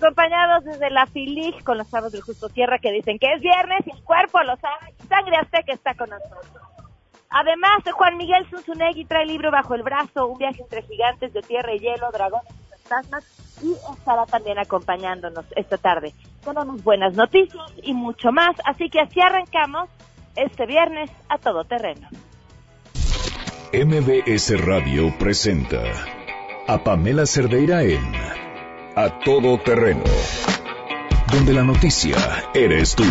acompañados desde la FILIG con los sábados del Justo Tierra que dicen que es viernes y el cuerpo lo sabe. Sangre Azteca está con nosotros. Además, Juan Miguel Zunzunegui trae el libro bajo el brazo, Un viaje entre gigantes de tierra y hielo, dragones y fantasmas, y estará también acompañándonos esta tarde. Tenemos buenas noticias y mucho más, así que así arrancamos este viernes a todo terreno. MBS Radio presenta a Pamela Cerdeira en A Todo Terreno, donde la noticia eres tú.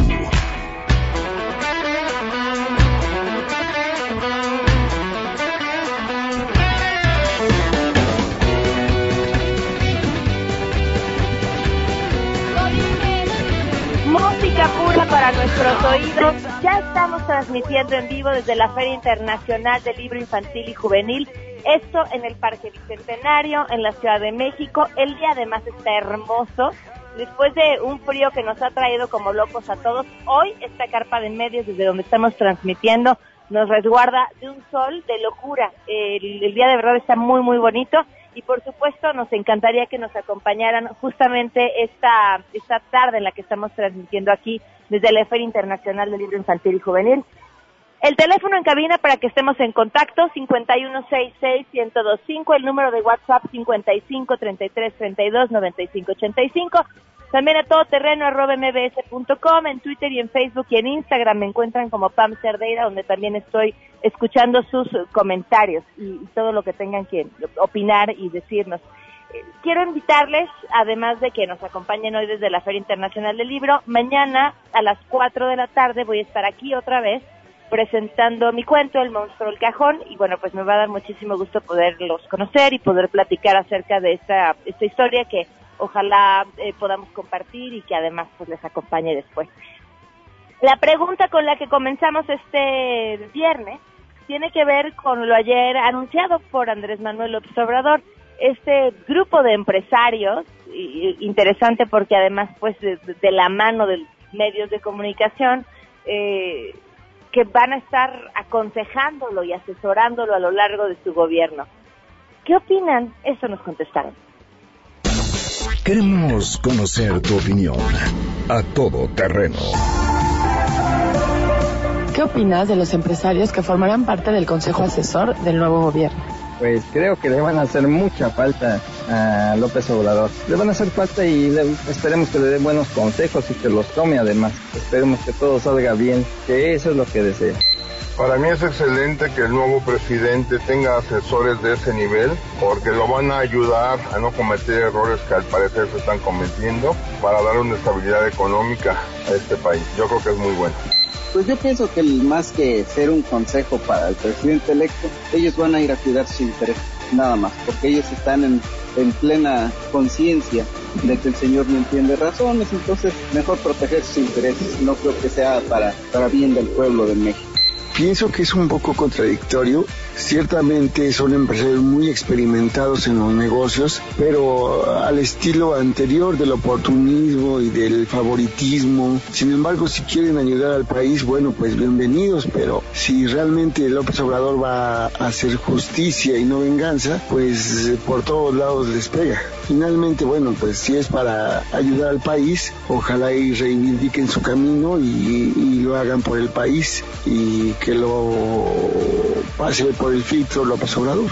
Música pura para nuestros oídos. Ya estamos transmitiendo en vivo desde la Feria Internacional del Libro Infantil y Juvenil. Esto en el Parque Bicentenario, en la Ciudad de México. El día además está hermoso. Después de un frío que nos ha traído como locos a todos, hoy esta carpa de medios desde donde estamos transmitiendo nos resguarda de un sol de locura. El, día de verdad está muy, muy bonito y por supuesto nos encantaría que nos acompañaran justamente esta, esta tarde en la que estamos transmitiendo aquí desde la Feria Internacional del Libro Infantil y Juvenil. El teléfono en cabina para que estemos en contacto, 5166-1025, el número de WhatsApp 5533329585. También a todoterreno arroba mbs.com, en Twitter y en Facebook y en Instagram me encuentran como Pam Cerdeira, donde también estoy escuchando sus comentarios y, y todo lo que tengan que opinar y decirnos. Eh, Quiero invitarles, además de que nos acompañen hoy desde la Feria Internacional del Libro, mañana a las 4 de la tarde voy a estar aquí otra vez presentando mi cuento, El monstruo del cajón, y bueno, pues me va a dar muchísimo gusto poderlos conocer y poder platicar acerca de esta, esta historia que ojalá eh, podamos compartir y que además pues les acompañe después. La pregunta con la que comenzamos este viernes tiene que ver con lo ayer anunciado por Andrés Manuel López Obrador, este grupo de empresarios, y- interesante porque además pues de, de la mano de medios de comunicación, eh, que van a estar aconsejándolo y asesorándolo a lo largo de su gobierno. ¿Qué opinan? Eso nos contestaron. Queremos conocer tu opinión. A Todo Terreno. ¿Qué opinas de los empresarios que formarán parte del Consejo Asesor del nuevo gobierno? Pues creo que le van a hacer mucha falta a López Obrador. Le van a hacer falta y le- esperemos que le dé buenos consejos y que los tome además. Esperemos que todo salga bien, que eso es lo que deseo. Para mí es excelente que el nuevo presidente tenga asesores de ese nivel porque lo van a ayudar a no cometer errores que al parecer se están cometiendo para dar una estabilidad económica a este país. Yo creo que es muy bueno. Pues yo pienso que más que ser un consejo para el presidente electo, ellos van a ir a cuidar su interés, nada más, porque ellos están en, en plena conciencia de que el señor no entiende razones, entonces mejor proteger sus intereses, no creo que sea para, para bien del pueblo de México. Pienso que es un poco contradictorio. Ciertamente son empresarios muy experimentados en los negocios, pero al estilo anterior del oportunismo y del favoritismo. Sin embargo, si quieren ayudar al país, bueno, pues bienvenidos, pero si realmente López Obrador va a hacer justicia y no venganza, pues por todos lados les pega. Finalmente, bueno, pues si es para ayudar al país, ojalá y reivindiquen su camino y, y lo hagan por el país y que lo pase por el filtro López Obrador.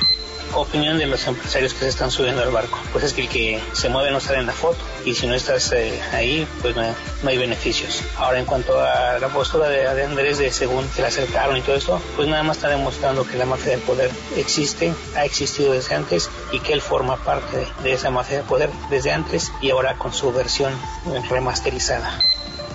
opinión de los empresarios que se están subiendo al barco. Pues es que el que se mueve no sale en la foto y si no estás eh, ahí, pues no, hay beneficios. Ahora, en cuanto a la postura de, de Andrés de según que la acercaron y todo esto, pues nada más está demostrando que la mafia del poder existe, ha existido desde antes y que él forma parte de, de esa mafia del poder desde antes y ahora con su versión remasterizada.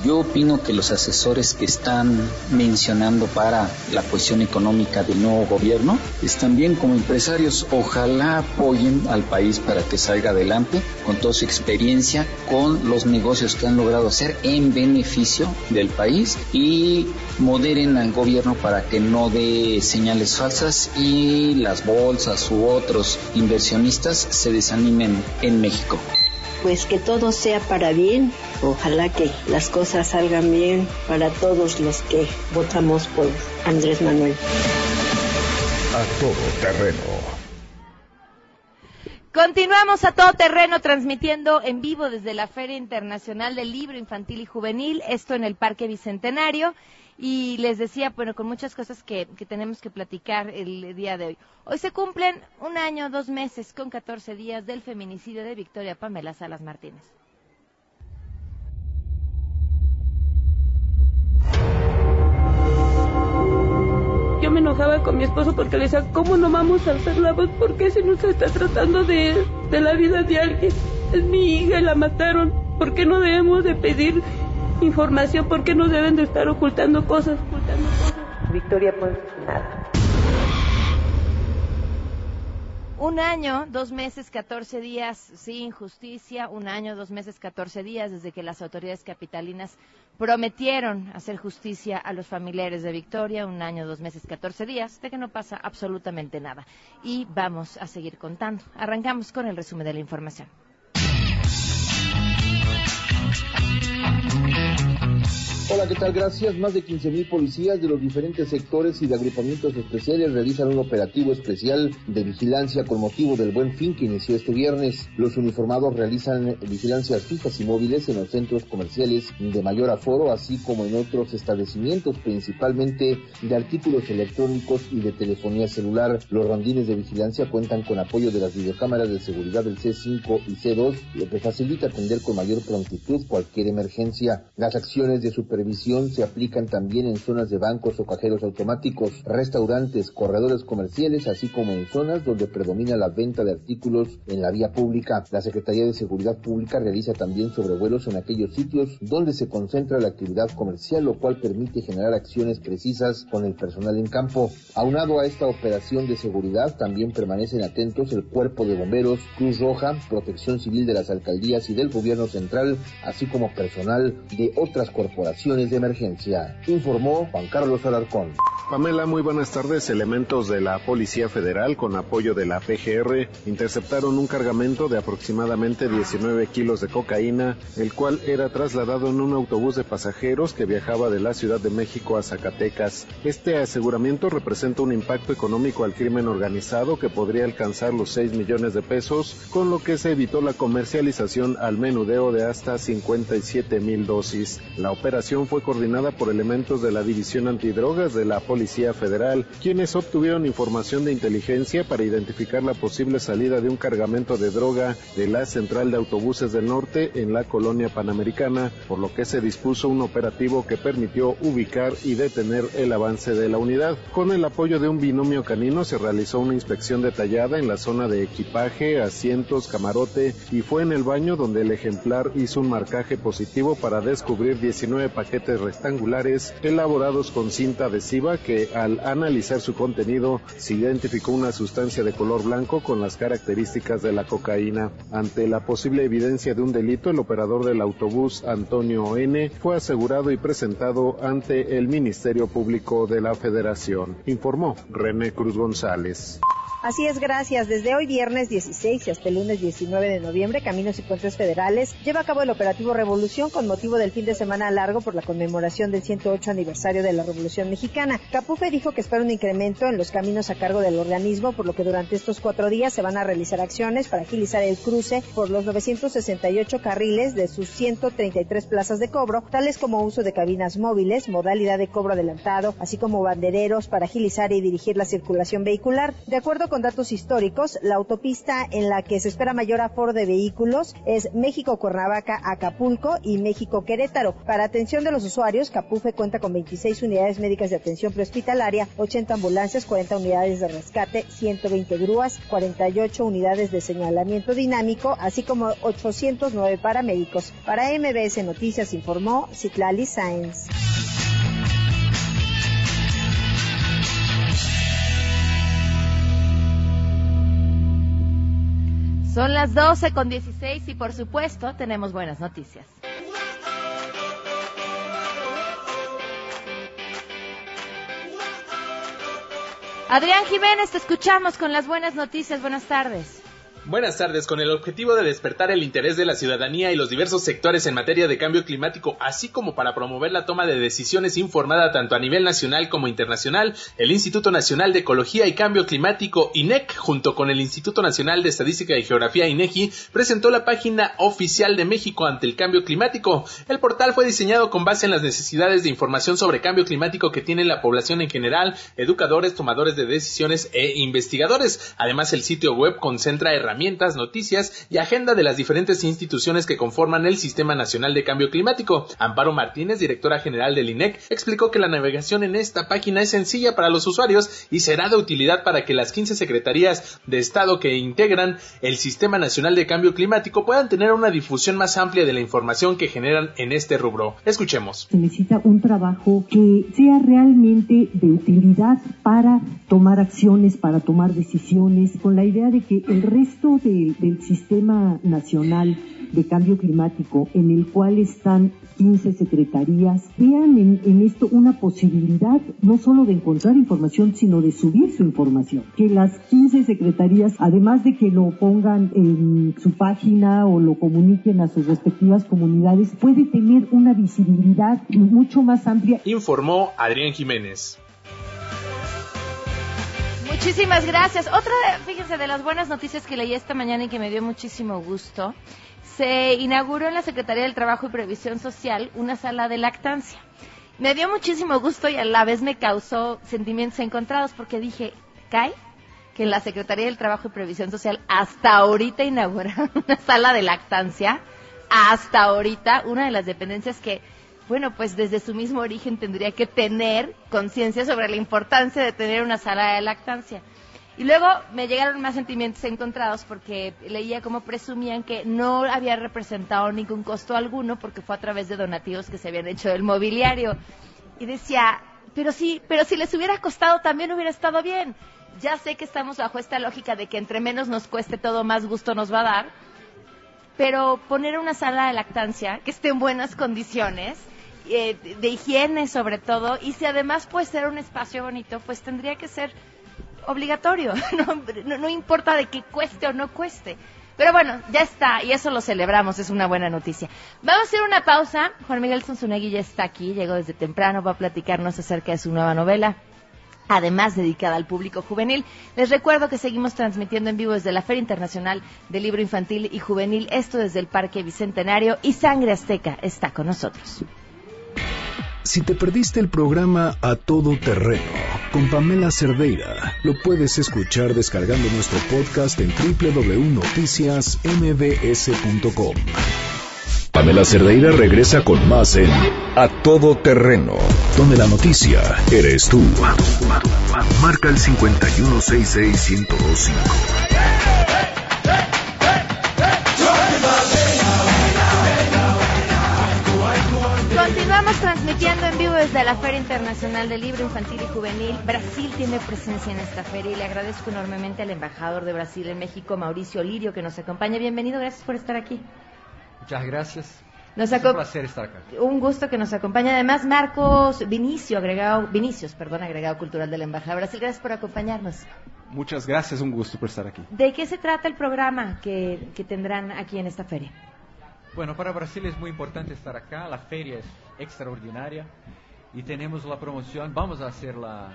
Yo opino que los asesores que están mencionando para la cuestión económica del nuevo gobierno están bien como empresarios. Ojalá apoyen al país para que salga adelante con toda su experiencia, con los negocios que han logrado hacer en beneficio del país y moderen al gobierno para que no dé señales falsas y las bolsas u otros inversionistas se desanimen en México pues que todo sea para bien. Ojalá que las cosas salgan bien para todos los que votamos por Andrés Manuel. A todo terreno. Continuamos a todo terreno transmitiendo en vivo desde la Feria Internacional del Libro Infantil y Juvenil, esto en el Parque Bicentenario. Y les decía, bueno, con muchas cosas que, que tenemos que platicar el día de hoy. Hoy se cumplen un año, dos meses, con 14 días del feminicidio de Victoria Pamela Salas Martínez. Me enojaba con mi esposo porque le decía, ¿cómo no vamos a alzar la voz? ¿Por qué si no se está tratando de, de la vida de alguien? Es mi hija y la mataron. ¿Por qué no debemos de pedir información? ¿Por qué no deben de estar ocultando cosas? Ocultando cosas? Victoria, pues nada. Un año, dos meses, catorce días sin justicia, un año, dos meses, catorce días desde que las autoridades capitalinas prometieron hacer justicia a los familiares de Victoria, un año, dos meses, catorce días, de que no pasa absolutamente nada. Y vamos a seguir contando. Arrancamos con el resumen de la información. Hola, ¿qué tal? Gracias. Más de 15.000 policías de los diferentes sectores y de agrupamientos especiales realizan un operativo especial de vigilancia con motivo del Buen Fin que inició este viernes. Los uniformados realizan vigilancias fijas y móviles en los centros comerciales de mayor aforo, así como en otros establecimientos, principalmente de artículos electrónicos y de telefonía celular. Los rondines de vigilancia cuentan con apoyo de las videocámaras de seguridad del C5 y C2, lo que facilita atender con mayor prontitud cualquier emergencia. Las acciones de supervisión se aplican también en zonas de bancos o cajeros automáticos, restaurantes, corredores comerciales, así como en zonas donde predomina la venta de artículos en la vía pública. La Secretaría de Seguridad Pública realiza también sobrevuelos en aquellos sitios donde se concentra la actividad comercial, lo cual permite generar acciones precisas con el personal en campo. Aunado a esta operación de seguridad, también permanecen atentos el Cuerpo de Bomberos, Cruz Roja, Protección Civil de las alcaldías y del Gobierno Central, así como personal de otras corporaciones de emergencia, informó Juan Carlos Alarcón. Pamela, muy buenas tardes. Elementos de la Policía Federal, con apoyo de la PGR, interceptaron un cargamento de aproximadamente 19 kilos de cocaína, el cual era trasladado en un autobús de pasajeros que viajaba de la Ciudad de México a Zacatecas. Este aseguramiento representa un impacto económico al crimen organizado que podría alcanzar los 6 millones de pesos, con lo que se evitó la comercialización al menudeo de hasta 57 mil dosis. La operación fue coordinada por elementos de la División Antidrogas de la Policía Federal, quienes obtuvieron información de inteligencia para identificar la posible salida de un cargamento de droga de la central de autobuses del norte en la colonia panamericana, por lo que se dispuso un operativo que permitió ubicar y detener el avance de la unidad. Con el apoyo de un binomio canino se realizó una inspección detallada en la zona de equipaje, asientos, camarote y fue en el baño donde el ejemplar hizo un marcaje positivo para descubrir 19 paquetes rectangulares elaborados con cinta adhesiva que al analizar su contenido se identificó una sustancia de color blanco con las características de la cocaína. Ante la posible evidencia de un delito, el operador del autobús Antonio N fue asegurado y presentado ante el Ministerio Público de la Federación, informó René Cruz González. Así es, gracias. Desde hoy viernes 16 y hasta el lunes 19 de noviembre, Caminos y Puentes Federales lleva a cabo el operativo Revolución con motivo del fin de semana largo por la conmemoración del 108 aniversario de la Revolución Mexicana. Capufe dijo que espera un incremento en los caminos a cargo del organismo, por lo que durante estos cuatro días se van a realizar acciones para agilizar el cruce por los 968 carriles de sus 133 plazas de cobro, tales como uso de cabinas móviles, modalidad de cobro adelantado, así como bandereros para agilizar y dirigir la circulación vehicular. De acuerdo con datos históricos, la autopista en la que se espera mayor aforo de vehículos es México-Cuernavaca-Acapulco y México-Querétaro. Para atención de los usuarios, Capufe cuenta con 26 unidades médicas de atención prehospitalaria, 80 ambulancias, 40 unidades de rescate, 120 grúas, 48 unidades de señalamiento dinámico, así como 809 paramédicos. Para MBS Noticias informó Citlali Sáenz. Son las 12 con 16 y por supuesto tenemos buenas noticias. Adrián Jiménez, te escuchamos con las buenas noticias. Buenas tardes. Buenas tardes. Con el objetivo de despertar el interés de la ciudadanía y los diversos sectores en materia de cambio climático, así como para promover la toma de decisiones informada tanto a nivel nacional como internacional, el Instituto Nacional de Ecología y Cambio Climático, INEC, junto con el Instituto Nacional de Estadística y Geografía, INEGI, presentó la página oficial de México ante el cambio climático. El portal fue diseñado con base en las necesidades de información sobre cambio climático que tiene la población en general, educadores, tomadores de decisiones e investigadores. Además, el sitio web concentra herramientas herramientas, noticias y agenda de las diferentes instituciones que conforman el Sistema Nacional de Cambio Climático. Amparo Martínez, directora general del INEC, explicó que la navegación en esta página es sencilla para los usuarios y será de utilidad para que las 15 secretarías de Estado que integran el Sistema Nacional de Cambio Climático puedan tener una difusión más amplia de la información que generan en este rubro. Escuchemos. Se necesita un trabajo que sea realmente de utilidad para tomar acciones, para tomar decisiones, con la idea de que el resto del, sistema nacional de cambio climático, en el cual están 15 secretarías, vean en, esto una posibilidad no solo de encontrar información, sino de subir su información. Que las 15 secretarías, además de que lo pongan en su página o lo comuniquen a sus respectivas comunidades, puede tener una visibilidad mucho más amplia. Informó Adrián Jiménez. Muchísimas gracias. Otra, fíjense, de las buenas noticias que leí esta mañana y que me dio muchísimo gusto, se inauguró en la Secretaría del Trabajo y Previsión Social una sala de lactancia. Me dio muchísimo gusto y a la vez me causó sentimientos encontrados porque dije, ¿cae? Que en la Secretaría del Trabajo y Previsión Social hasta ahorita inauguraron una sala de lactancia. Hasta ahorita, una de las dependencias que bueno, pues desde su mismo origen tendría que tener conciencia sobre la importancia de tener una sala de lactancia. Y luego me llegaron más sentimientos encontrados porque leía cómo presumían que no había representado ningún costo alguno porque fue a través de donativos que se habían hecho del mobiliario. Y decía, pero sí, pero si les hubiera costado también hubiera estado bien. Ya sé que estamos bajo esta lógica de que entre menos nos cueste todo, más gusto nos va a dar. Pero poner una sala de lactancia que esté en buenas condiciones eh, de higiene sobre todo, y si además puede ser un espacio bonito, pues tendría que ser obligatorio, no, no, importa de que cueste o no cueste. Pero bueno, ya está, y eso lo celebramos, es una buena noticia. Vamos a hacer una pausa. Juan Miguel Sonsunegui ya está aquí, llegó desde temprano, va a platicarnos acerca de su nueva novela, además dedicada al público juvenil. Les recuerdo que seguimos transmitiendo en vivo desde la Feria Internacional del Libro Infantil y Juvenil, esto desde el Parque Bicentenario, y Sangre Azteca está con nosotros. Si te perdiste el programa A Todo Terreno con Pamela Cerdeira, lo puedes escuchar descargando nuestro podcast en www.noticiasmbs.com. Pamela Cerdeira regresa con más en A Todo Terreno, donde la noticia eres tú. Marca el 5166125. Continuamos transmitiendo en vivo desde la Feria Internacional del Libro Infantil y Juvenil. Brasil tiene presencia en esta feria y le agradezco enormemente al embajador de Brasil en México, Mauricio Lirio, que nos acompaña. Bienvenido, gracias por estar aquí. Muchas gracias. Es un placer estar acá. Un gusto que nos acompañe. Además, Marcos Vinicio, agregado, Vinicius, perdón, agregado cultural de la Embajada de Brasil. Gracias por acompañarnos. Muchas gracias, un gusto por estar aquí. ¿De qué se trata el programa que, que tendrán aquí en esta feria? Bueno, para Brasil es muy importante estar acá, la feria es extraordinaria y tenemos la promoción, vamos a hacer la,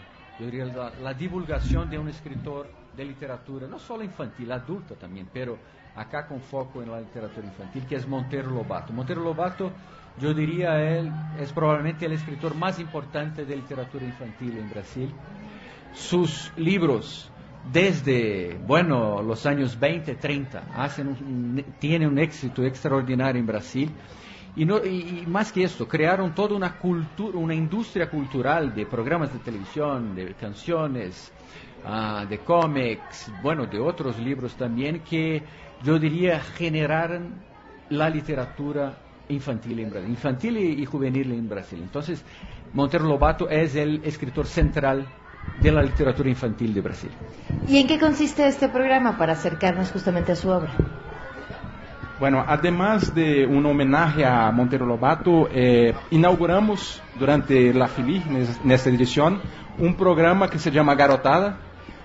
diría, la, divulgación de un escritor de literatura, no solo infantil, adulta también, pero acá con foco en la literatura infantil, que es Montero Lobato. Montero Lobato, yo diría, él es probablemente el escritor más importante de literatura infantil en Brasil. Sus libros desde, bueno, los años 20, 30, hacen tiene un éxito extraordinario en Brasil. Y, no, y, más que esto, crearon toda una cultura, una industria cultural de programas de televisión, de canciones, ah, de cómics, bueno, de otros libros también, que yo diría generaron la literatura infantil en Brasil, infantil y, y juvenil en Brasil. Entonces, Monteiro Lobato es el escritor central de la literatura infantil de Brasil. ¿Y en qué consiste este programa para acercarnos justamente a su obra? Bueno, además de un homenaje a Monteiro Lobato, eh, inauguramos durante la FILI, en esta edición, un programa que se llama Garotada,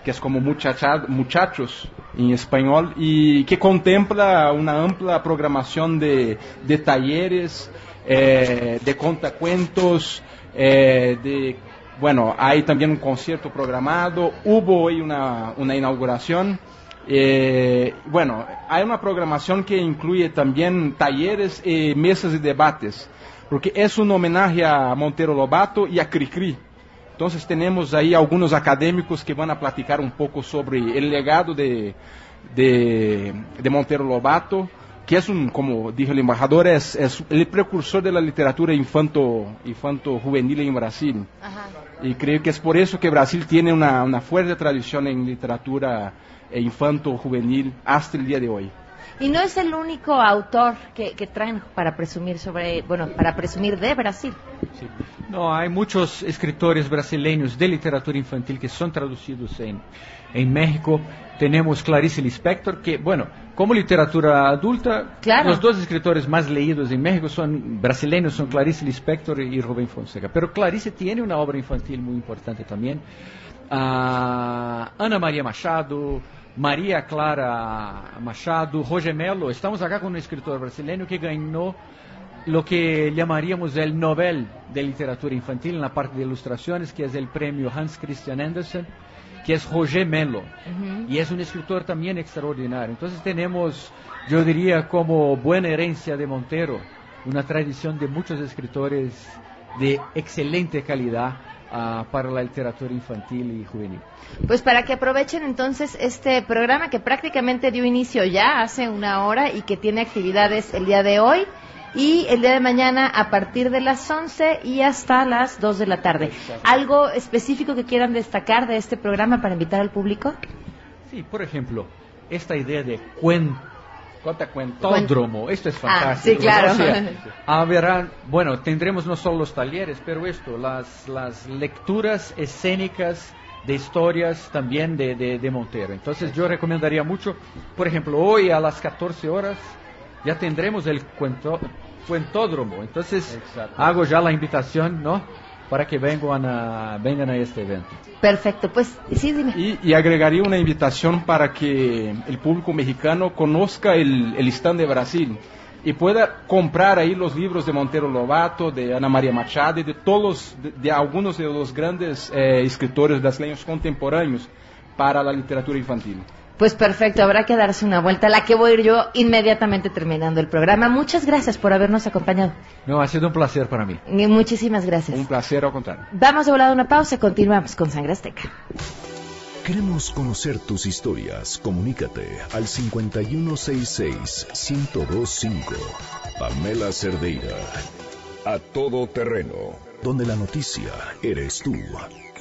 que es como muchachos en español y que contempla una amplia programación de, talleres, eh, de contacuentos, eh, de bueno, hay también un concierto programado, hubo hoy una inauguración. Eh, bueno, hay una programación que incluye también talleres y mesas de debates, porque es un homenaje a Montero Lobato y a Cricri. Entonces tenemos ahí algunos académicos que van a platicar un poco sobre el legado de, de, de Montero Lobato, que es un, como dijo el embajador, es, es el precursor de la literatura infanto, infanto juvenil en Brasil. Ajá. Y creo que es por eso que Brasil tiene una, una fuerte tradición en literatura eh, infanto juvenil hasta el día de hoy. Y no es el único autor que, que traen para presumir sobre, bueno, para presumir de Brasil. Sí. No, hay muchos escritores brasileños de literatura infantil que son traducidos en, en México. Tenemos Clarice Lispector, que, bueno, como literatura adulta, Claro. los dos escritores más leídos en México son brasileños, son Clarice Lispector y Rubén Fonseca. Pero Clarice tiene una obra infantil muy importante también. Ah, Ana María Machado, María Clara Machado, Roger Melo. Estamos acá con un escritor brasileño que ganó lo que llamaríamos el Nobel de Literatura Infantil en la parte de ilustraciones, que es el premio Hans Christian Andersen, que es Roger Melo. Y es un escritor también extraordinario. Entonces tenemos, yo diría, como buena herencia de Montero, una tradición de muchos escritores de excelente calidad para la literatura infantil y juvenil. Pues para que aprovechen entonces este programa que prácticamente dio inicio ya hace una hora y que tiene actividades el día de hoy y el día de mañana a partir de las 11 y hasta las 2 de la tarde. ¿Algo específico que quieran destacar de este programa para invitar al público? Sí, por ejemplo, esta idea de cuento. Cuentódromo, esto es Ah, fantástico. sí, claro. ¿no? O sea, habrá- bueno, tendremos no solo los talleres, pero esto, las, las lecturas escénicas de historias también de, de, de Montero. Entonces yo recomendaría mucho, por ejemplo, hoy a las 14 horas ya tendremos el cuento, cuentódromo. Entonces hago ya la invitación, ¿no? Para que vengan a, vengan a este evento. Perfecto, pues sí, dime. Y, y agregaría una invitación para que el público mexicano conozca el, el stand de Brasil y pueda comprar ahí los libros de Montero Lobato, de Ana María Machado y de todos, de, de algunos de los grandes eh, escritores brasileños contemporáneos para la literatura infantil. Pues perfecto, habrá que darse una vuelta, a la que voy a ir yo inmediatamente terminando el programa. Muchas gracias por habernos acompañado. No, ha sido un placer para mí. Y muchísimas gracias. Un placer al contrario. Vamos de volada a una pausa y continuamos con Sangre Azteca. Queremos conocer tus historias. Comunícate al 5166-1025. Pamela Cerdeira. A todo terreno. Donde la noticia eres tú.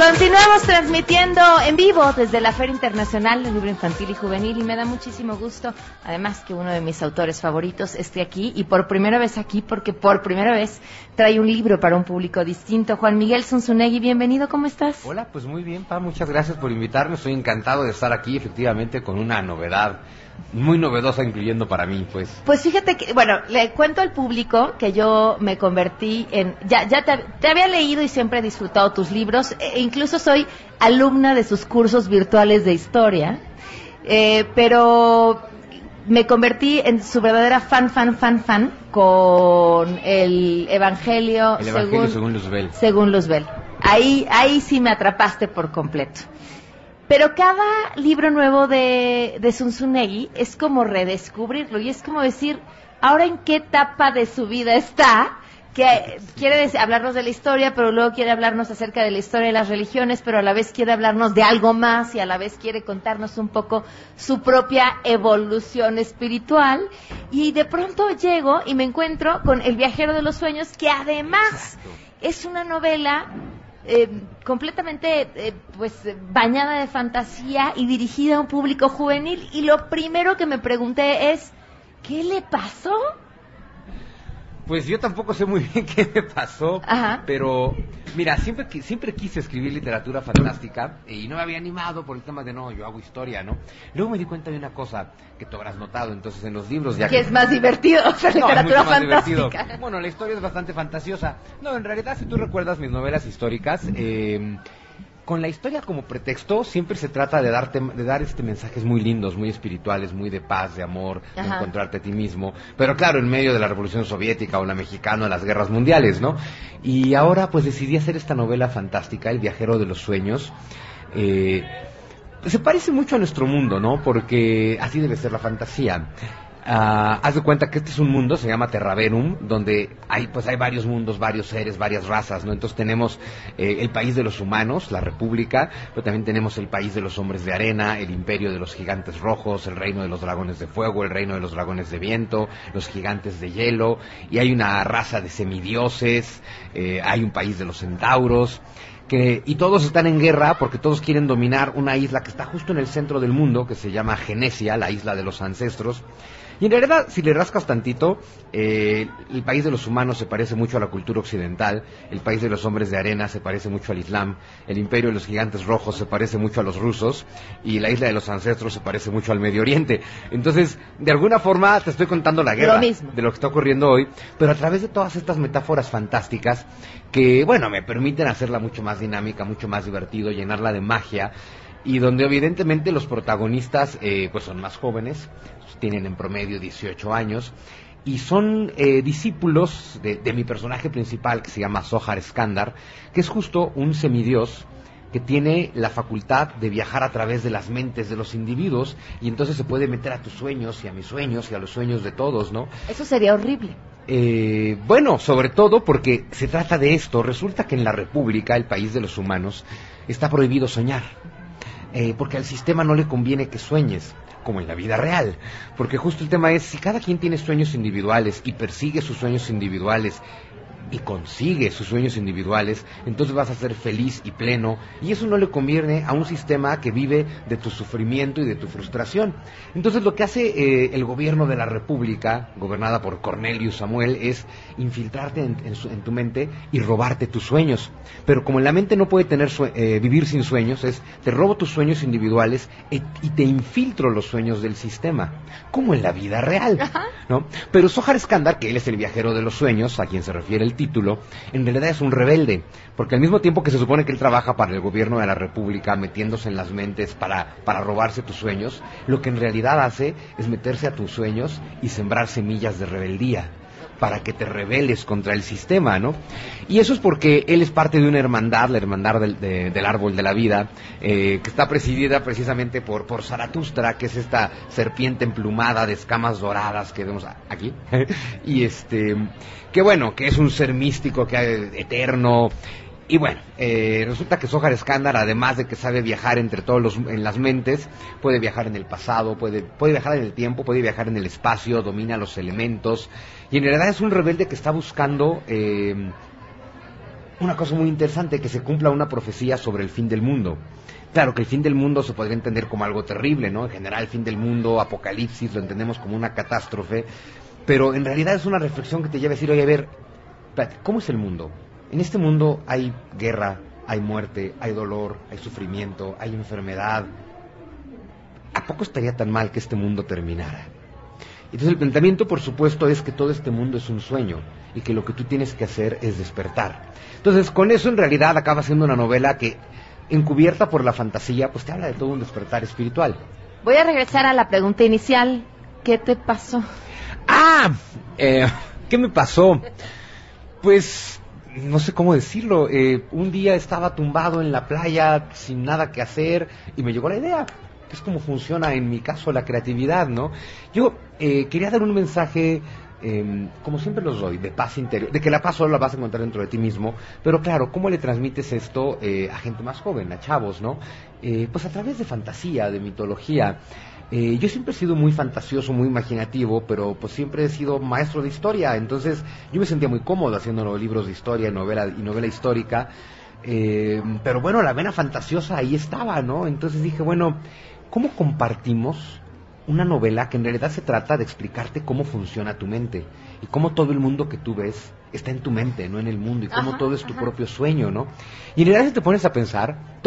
Continuamos transmitiendo en vivo desde la Feria Internacional del Libro Infantil y Juvenil y me da muchísimo gusto, además que uno de mis autores favoritos esté aquí y por primera vez aquí porque por primera vez trae un libro para un público distinto. Juan Miguel Zunzunegui, bienvenido, ¿cómo estás? Hola, pues muy bien, Pa, muchas gracias por invitarme. Estoy encantado de estar aquí, efectivamente, con una novedad muy novedosa, incluyendo para mí, pues. Pues fíjate que, bueno, le cuento al público que yo me convertí en, ya, ya te, te había leído y siempre he disfrutado tus libros, e incluso soy alumna de sus cursos virtuales de historia, eh, pero me convertí en su verdadera fan, fan, fan, fan con el Evangelio, El Evangelio según Luzbel. según Luzbel. Ahí, ahí sí me atrapaste por completo. Pero cada libro nuevo de, de Zunzunegui es como redescubrirlo y es como decir, ahora en qué etapa de su vida está, que quiere decir- hablarnos de la historia, pero luego quiere hablarnos acerca de la historia de las religiones, pero a la vez quiere hablarnos de algo más y a la vez quiere contarnos un poco su propia evolución espiritual. Y de pronto llego y me encuentro con El viajero de los sueños, que además es una novela eh, completamente eh, pues bañada de fantasía y dirigida a un público juvenil y lo primero que me pregunté es ¿qué le pasó? Pues yo tampoco sé muy bien qué me pasó, pero mira, siempre siempre quise escribir literatura fantástica y no me había animado por el tema de no, yo hago historia, ¿no? Luego me di cuenta de una cosa que tú habrás notado, entonces en los libros ya que, es más divertido hacer literatura fantástica. Bueno, la historia es bastante fantasiosa. No, en realidad si tú recuerdas mis novelas históricas, eh, con la historia como pretexto siempre se trata de darte de dar este mensajes muy lindos, muy espirituales, muy de paz, de amor, de encontrarte a ti mismo, pero claro, en medio de la Revolución Soviética o la mexicana, las guerras mundiales, ¿no? Y ahora pues decidí hacer esta novela fantástica, El viajero de los sueños. Eh, se parece mucho a nuestro mundo, ¿no? Porque así debe ser la fantasía. Uh, haz de cuenta que este es un mundo, se llama Terraverum, donde hay, pues hay varios mundos, varios seres, varias razas, ¿no? Entonces tenemos eh, el país de los humanos, la república, pero también tenemos el país de los hombres de arena, el imperio de los gigantes rojos, el reino de los dragones de fuego, el reino de los dragones de viento, los gigantes de hielo, y hay una raza de semidioses, eh, hay un país de los centauros, que, y todos están en guerra porque todos quieren dominar una isla que está justo en el centro del mundo, que se llama Genesia, la isla de los ancestros, y en realidad, si le rascas tantito, eh, el país de los humanos se parece mucho a la cultura occidental, el país de los hombres de arena se parece mucho al Islam, el imperio de los gigantes rojos se parece mucho a los rusos y la isla de los ancestros se parece mucho al Medio Oriente. Entonces, de alguna forma te estoy contando la guerra de lo que está ocurriendo hoy, pero a través de todas estas metáforas fantásticas que, bueno, me permiten hacerla mucho más dinámica, mucho más divertido, llenarla de magia y donde evidentemente los protagonistas eh, pues son más jóvenes, tienen en promedio 18 años y son eh, discípulos de, mi personaje principal que se llama Zohar Skandar, que es justo un semidios que tiene la facultad de viajar a través de las mentes de los individuos y entonces se puede meter a tus sueños y a mis sueños y a los sueños de todos, ¿no? Eso sería horrible. Eh, bueno, sobre todo porque se trata de esto. Resulta que en la República, el país de los humanos, está prohibido soñar. Eh, porque al sistema no le conviene que sueñes como en la vida real. Porque justo el tema es, si cada quien tiene sueños individuales y persigue sus sueños individuales y consigue sus sueños individuales, entonces vas a ser feliz y pleno. Y eso no le conviene a un sistema que vive de tu sufrimiento y de tu frustración. Entonces lo que hace eh, el gobierno de la República, gobernada por Cornelius Samuel, es infiltrarte en, tu mente y robarte tus sueños. Pero como en la mente no puede tener eh, vivir sin sueños, es te robo tus sueños individuales y, te infiltro los sueños del sistema, como en la vida real. ¿no? Pero Sohar Skandar, que él es el viajero de los sueños, a quien se refiere el título, en realidad es un rebelde, porque al mismo tiempo que se supone que él trabaja para el gobierno de la República, metiéndose en las mentes para, para robarse tus sueños, lo que en realidad hace es meterse a tus sueños y sembrar semillas de rebeldía para que te rebeles contra el sistema, ¿no? Y eso es porque él es parte de una hermandad, la hermandad del, árbol de la vida, eh, que está presidida precisamente por, por Zaratustra, que es esta serpiente emplumada de escamas doradas que vemos aquí, y este, que bueno, que es un ser místico, que eterno, y bueno, eh, resulta que Sohar Escándar, además de que sabe viajar entre todos los, en las mentes, puede viajar en el pasado, puede, puede viajar en el tiempo, puede viajar en el espacio, domina los elementos, y en realidad es un rebelde que está buscando eh, una cosa muy interesante, que se cumpla una profecía sobre el fin del mundo. Claro que el fin del mundo se podría entender como algo terrible, ¿no? En general, el fin del mundo, apocalipsis, lo entendemos como una catástrofe, pero en realidad es una reflexión que te lleva a decir, oye, a ver, ¿cómo es el mundo? En este mundo hay guerra, hay muerte, hay dolor, hay sufrimiento, hay enfermedad. ¿A poco estaría tan mal que este mundo terminara? Entonces el pensamiento, por supuesto, es que todo este mundo es un sueño y que lo que tú tienes que hacer es despertar. Entonces, con eso en realidad acaba siendo una novela que, encubierta por la fantasía, pues te habla de todo un despertar espiritual. Voy a regresar a la pregunta inicial. ¿Qué te pasó? Ah, eh, ¿qué me pasó? Pues no sé cómo decirlo, eh, un día estaba tumbado en la playa sin nada que hacer y me llegó la idea, que es como funciona en mi caso la creatividad, ¿no? Yo eh, quería dar un mensaje, em, como siempre los doy, de paz interior, de que la paz solo la vas a encontrar dentro de ti mismo, pero claro, ¿cómo le transmites esto eh, a gente más joven, a chavos, ¿no? pues a través de fantasía, de mitología. Eh, yo siempre he sido muy fantasioso, muy imaginativo, pero pues siempre he sido maestro de historia, entonces yo me sentía muy cómodo haciendo libros de historia novela, y novela histórica, eh, pero bueno, la vena fantasiosa ahí estaba, ¿no? Entonces dije, bueno, ¿cómo compartimos una novela que en realidad se trata de explicarte cómo funciona tu mente y cómo todo el mundo que tú ves está en tu mente, no en el mundo, y cómo todo es tu propio sueño, ¿no? Y en realidad si te pones a pensar,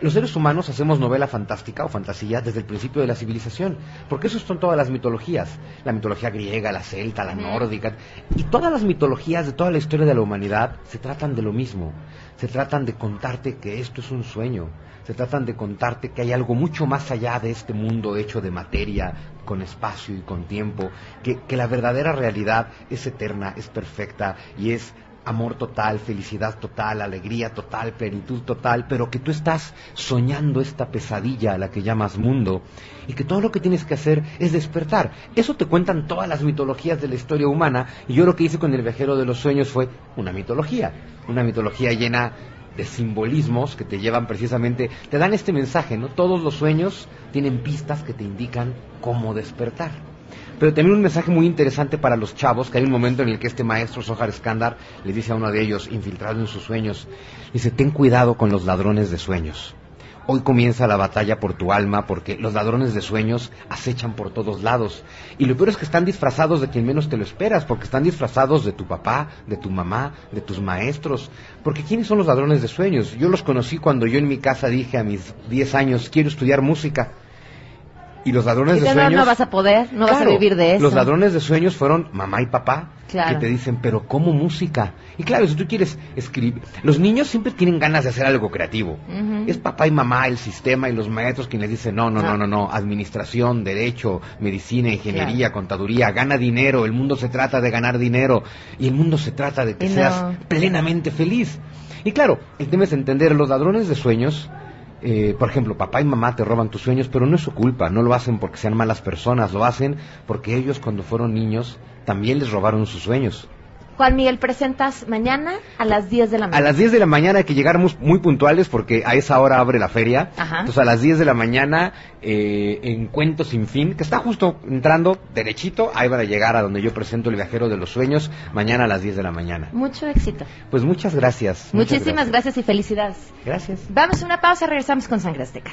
los seres humanos hacemos novela fantástica o fantasía desde el principio de la civilización, porque eso son todas las mitologías, la mitología griega, la celta, la nórdica, y todas las mitologías de toda la historia de la humanidad se tratan de lo mismo, se tratan de contarte que esto es un sueño, se tratan de contarte que hay algo mucho más allá de este mundo hecho de materia, con espacio y con tiempo, que, que la verdadera realidad es eterna, es perfecta y es amor total, felicidad total, alegría total, plenitud total, pero que tú estás soñando esta pesadilla a la que llamas mundo y que todo lo que tienes que hacer es despertar. Eso te cuentan todas las mitologías de la historia humana y yo lo que hice con el viajero de los sueños fue una mitología, una mitología llena de simbolismos que te llevan precisamente, te dan este mensaje, ¿no? Todos los sueños tienen pistas que te indican cómo despertar pero también un mensaje muy interesante para los chavos, que hay un momento en el que este maestro Sohar Skandar le dice a uno de ellos, infiltrado en sus sueños, dice, ten cuidado con los ladrones de sueños. Hoy comienza la batalla por tu alma porque los ladrones de sueños acechan por todos lados. Y lo peor es que están disfrazados de quien menos te lo esperas, porque están disfrazados de tu papá, de tu mamá, de tus maestros. Porque ¿quiénes son los ladrones de sueños? Yo los conocí cuando yo en mi casa dije a mis 10 años, quiero estudiar música. Y los ladrones de sueños. No vas a poder, no vas a vivir de eso. Los ladrones de sueños fueron mamá y papá. Que te dicen, pero ¿cómo música? Y claro, si tú quieres escribir. Los niños siempre tienen ganas de hacer algo creativo. Es papá y mamá, el sistema y los maestros quienes dicen, no, no, no, no, no. Administración, derecho, medicina, ingeniería, contaduría. Gana dinero. El mundo se trata de ganar dinero. Y el mundo se trata de que seas plenamente feliz. Y claro, el tema es entender, los ladrones de sueños eh, por ejemplo, papá y mamá te roban tus sueños, pero no es su culpa, no lo hacen porque sean malas personas, lo hacen porque ellos cuando fueron niños también les robaron sus sueños. Juan Miguel, presentas mañana a las 10 de la mañana. A las 10 de la mañana hay que llegar muy, puntuales porque a esa hora abre la feria. Entonces a las 10 de la mañana eh, en Cuento Sin Fin, que está justo entrando derechito, ahí van a llegar a donde yo presento El Viajero de los Sueños, mañana a las 10 de la mañana. Mucho éxito. Pues muchas gracias. Muchísimas gracias. y felicidades. Gracias. Vamos a una pausa, regresamos con Sangre Azteca.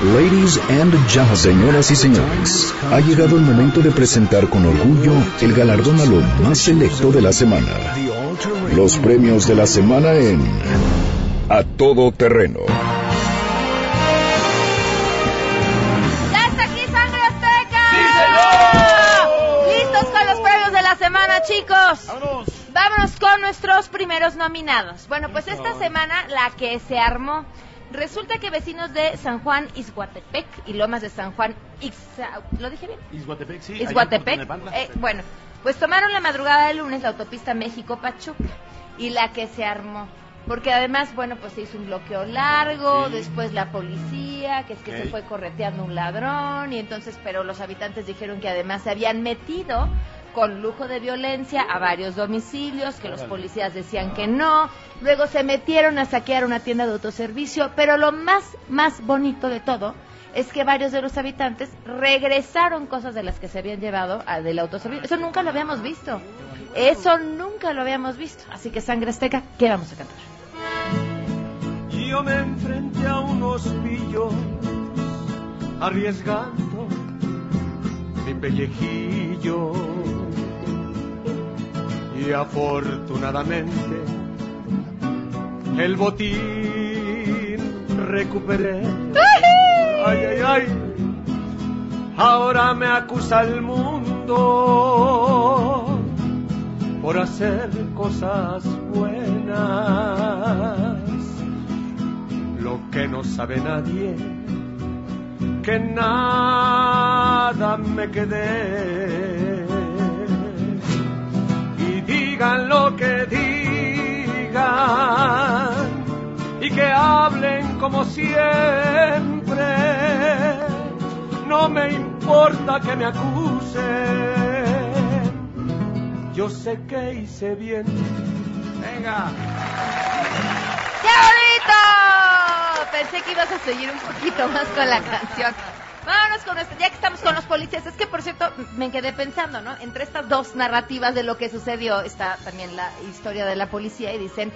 Ladies and gentlemen, señoras y señores, ha llegado el momento de presentar con orgullo el galardón a lo más selecto de la semana. Los premios de la semana en a todo terreno. ¡Ya está aquí Sangre Azteca! ¡Listos con los premios de la semana, chicos! ¡Vámonos! Vámonos con nuestros primeros nominados. Bueno, pues esta semana la que se armó. Resulta que vecinos de San Juan Izguatepec y Lomas de San Juan ¿Lo dije bien? Izguatepec, sí. Izguatepec. Eh, bueno, pues tomaron la madrugada del lunes la autopista México-Pachuca y la que se armó porque además, bueno, pues se hizo un bloqueo largo, después la policía, que es que se fue correteando un ladrón, y entonces, pero los habitantes dijeron que además se habían metido con lujo de violencia a varios domicilios, que los policías decían que no, luego se metieron a saquear una tienda de autoservicio, pero lo más, más bonito de todo es que varios de los habitantes regresaron cosas de las que se habían llevado a, del autoservicio. Eso nunca lo habíamos visto. Eso nunca lo habíamos visto. Así que sangre azteca, ¿qué vamos a cantar? yo me enfrenté a unos pillos arriesgando mi pellejillo y afortunadamente el botín recuperé. Ay, ay, ay, ahora me acusa el mundo por hacer cosas buenas lo que no sabe nadie, que nada me quedé. Digan lo que digan, y que hablen como siempre, no me importa que me acusen yo sé que hice bien. Venga. ¡Qué bonito! Pensé que ibas a seguir un poquito más con la canción. Vámonos con esto, ya que estamos con los policías. Es que, por cierto, me quedé pensando, ¿no? Entre estas dos narrativas de lo que sucedió está también la historia de la policía y dicen,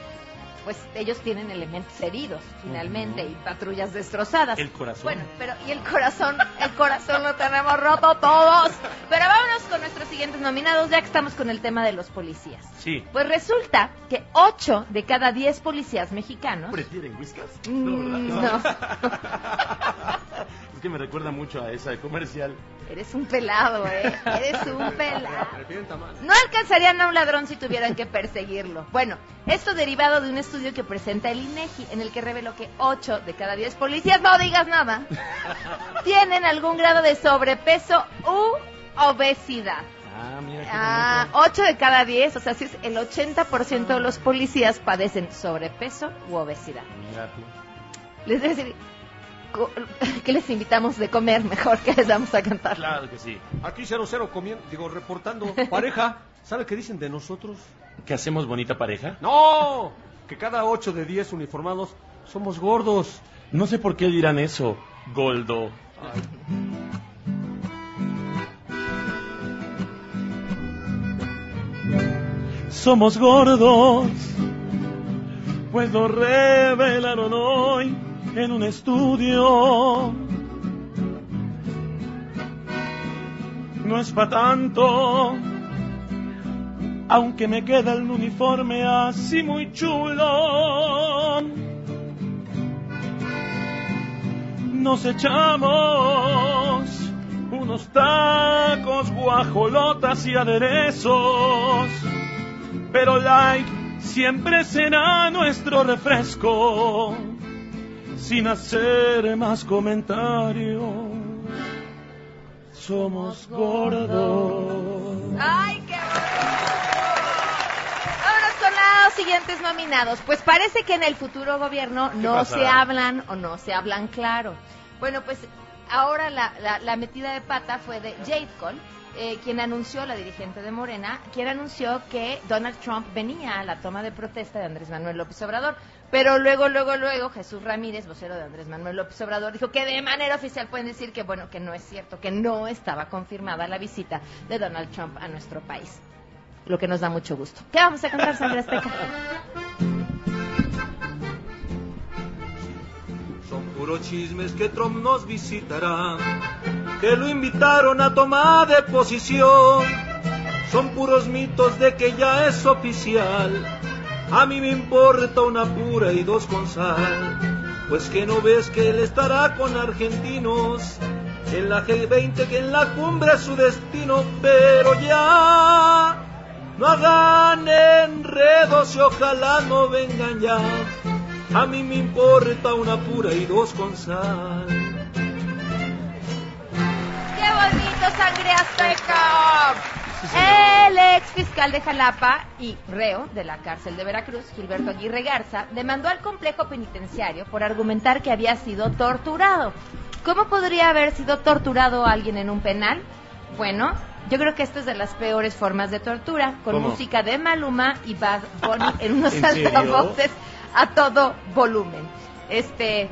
pues ellos tienen elementos heridos, finalmente, y patrullas destrozadas. El corazón. Bueno, pero y el corazón, el corazón lo tenemos roto todos. Pero vámonos con nuestros siguientes nominados, ya que estamos con el tema de los policías. Sí. Pues resulta que 8 de cada 10 policías mexicanos... ¿Prefieren whiskas? Mm, ¿verdad? no. es que me recuerda mucho a esa de comercial. Eres un pelado, ¿eh? Eres un pelado. No alcanzarían a un ladrón si tuvieran que perseguirlo. Bueno, esto derivado de un estudio que presenta el INEGI, en el que reveló que 8 de cada 10 policías, no digas nada, tienen algún grado de sobrepeso u obesidad. Ah, mira Ah, 8 de cada 10, o sea, si es el 80% de los policías padecen sobrepeso u obesidad. Mira tú. Les voy a decir, ¿qué les invitamos de comer mejor que les vamos a cantar? Claro que sí. Aquí 00 comiendo, digo, reportando. Pareja, ¿sabe qué dicen de nosotros? ¿Que hacemos bonita pareja? No, que cada 8 de 10 uniformados somos gordos. No sé por qué dirán eso, Goldo. Somos gordos, pues lo revelaron hoy en un estudio. No es pa' tanto, aunque me queda el uniforme así muy chulo. Nos echamos unos tacos, guajolotas y aderezos, pero like siempre será nuestro refresco, sin hacer más comentarios. Somos gordos. ¡Ay, qué Vámonos con los siguientes nominados. Pues parece que en el futuro gobierno no se hablan o no se hablan claro. Bueno, pues ahora la, la- la metida de pata fue de Jade Cole, eh, quien anunció, la dirigente de Morena, quien anunció que Donald Trump venía a la toma de protesta de Andrés Manuel López Obrador. Pero luego, luego, luego, Jesús Ramírez, vocero de Andrés Manuel López Obrador, dijo que de manera oficial pueden decir que, bueno, que no es cierto, que no estaba confirmada la visita de Donald Trump a nuestro país. Lo que nos da mucho gusto. ¿Qué vamos a cantar, Sandra Azteca? Son puros chismes que Trump nos visitará, que lo invitaron a tomar de posición. Son puros mitos de que ya es oficial. A mí me importa una pura y dos con sal. Pues que no ves que él estará con argentinos en la G20 que en la cumbre es su destino, pero ya no hagan enredos y ojalá no vengan ya. A mí me importa una pura y dos con sal. ¡Qué bonito, sangre azteca! El ex fiscal de Jalapa y reo de la cárcel de Veracruz, Gilberto Aguirre Garza, demandó al complejo penitenciario por argumentar que había sido torturado. ¿Cómo podría haber sido torturado alguien en un penal? Bueno, yo creo que esta es de las peores formas de tortura, con ¿Cómo? música de Maluma y Bad Bunny en unos ¿En altavoces a todo volumen. Este,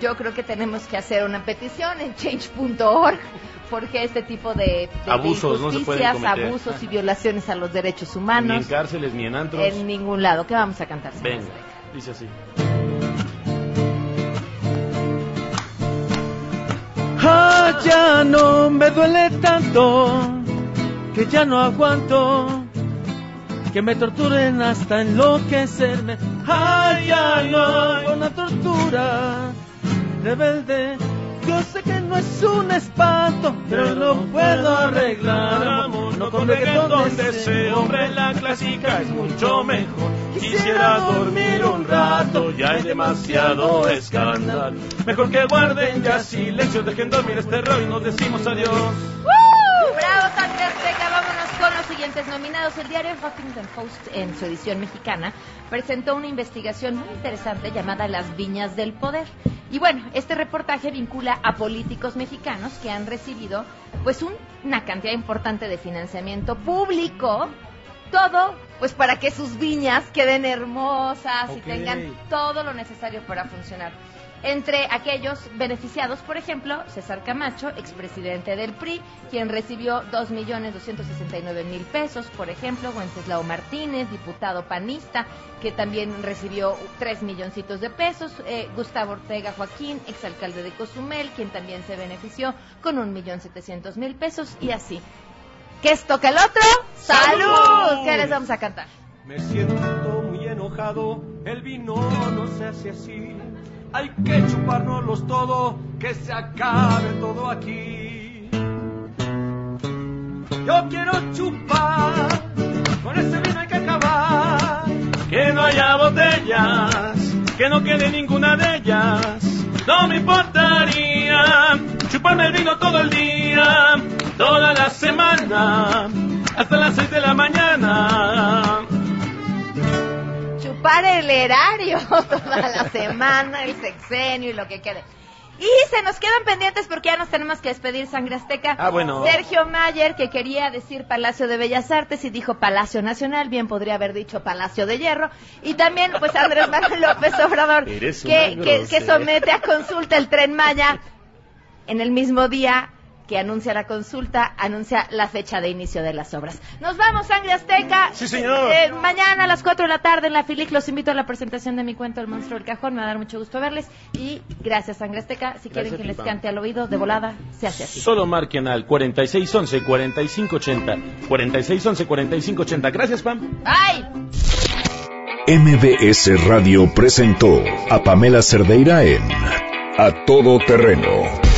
yo creo que tenemos que hacer una petición en change.org porque este tipo de, de- Abusos no se pueden injusticias, abusos y violaciones a los derechos Ni en humanos cárceles ni en antros. en ningún lado. ¿Qué vamos a cantar? Venga, dice así. Ah, ya no me duele tanto, que ya no aguanto, que me torturen hasta enloquecerme. Ah, ya no con la tortura rebelde. Yo sé que no es un espanto, pero no puedo arreglar amor. No con reggaetón donde ese hombre la clásica es mucho mejor. Quisiera dormir un rato, ya hay demasiado escándalo. Mejor que guarden ya silencio, dejen dormir este rollo y nos decimos adiós. ¡Woo! ¡Bravo, siguientes nominados. El diario Huffington Post, en su edición mexicana, presentó una investigación muy interesante llamada Las Viñas del Poder. Y bueno, este reportaje vincula a políticos mexicanos que han recibido pues un- una cantidad importante de financiamiento público Todo, pues para que sus viñas queden hermosas y tengan todo lo necesario para funcionar. Entre aquellos beneficiados, por ejemplo, César Camacho, expresidente del PRI, quien recibió 2.269.000 pesos, por ejemplo, Wenceslao Martínez, diputado panista, que también recibió 3 milloncitos de pesos, eh, Gustavo Ortega Joaquín, exalcalde de Cozumel, quien también se benefició con 1.700.000 pesos, y así. ¿Qué es toca el otro? ¡Salud! ¿Qué les vamos a cantar? Me siento muy enojado, el vino no se hace así. Hay que chupárnoslos todo, que se acabe todo aquí. Yo quiero chupar, con ese vino hay que acabar. Que no haya botellas, que no quede ninguna de ellas. No me importaría chuparme el vino todo el día, toda la semana, hasta las seis de la mañana. Erario toda la semana, el sexenio y lo que quede. Y se nos quedan pendientes porque ya nos tenemos que despedir, Sangre Azteca. Ah, bueno. Sergio Mayer, que quería decir Palacio de Bellas Artes y dijo Palacio Nacional, bien podría haber dicho Palacio de Hierro. Y también, pues, Andrés Manuel López Obrador, que, que, somete a consulta el Tren Maya en el mismo día que anuncia la consulta, anuncia la fecha de inicio de las obras. Nos vamos, Sangre Azteca. Sí, señor. Eh, mañana a las 4 de la tarde en la FILIC los invito a la presentación de mi cuento El monstruo del cajón. Me va a dar mucho gusto verles. Y gracias, Sangre Azteca. Si quieren que les cante al oído de volada, se hace así. Solo marquen al 4611-4580. 4611-4580. Gracias, Pam. ¡Ay! MBS Radio presentó a Pamela Cerdeira en A Todo Terreno.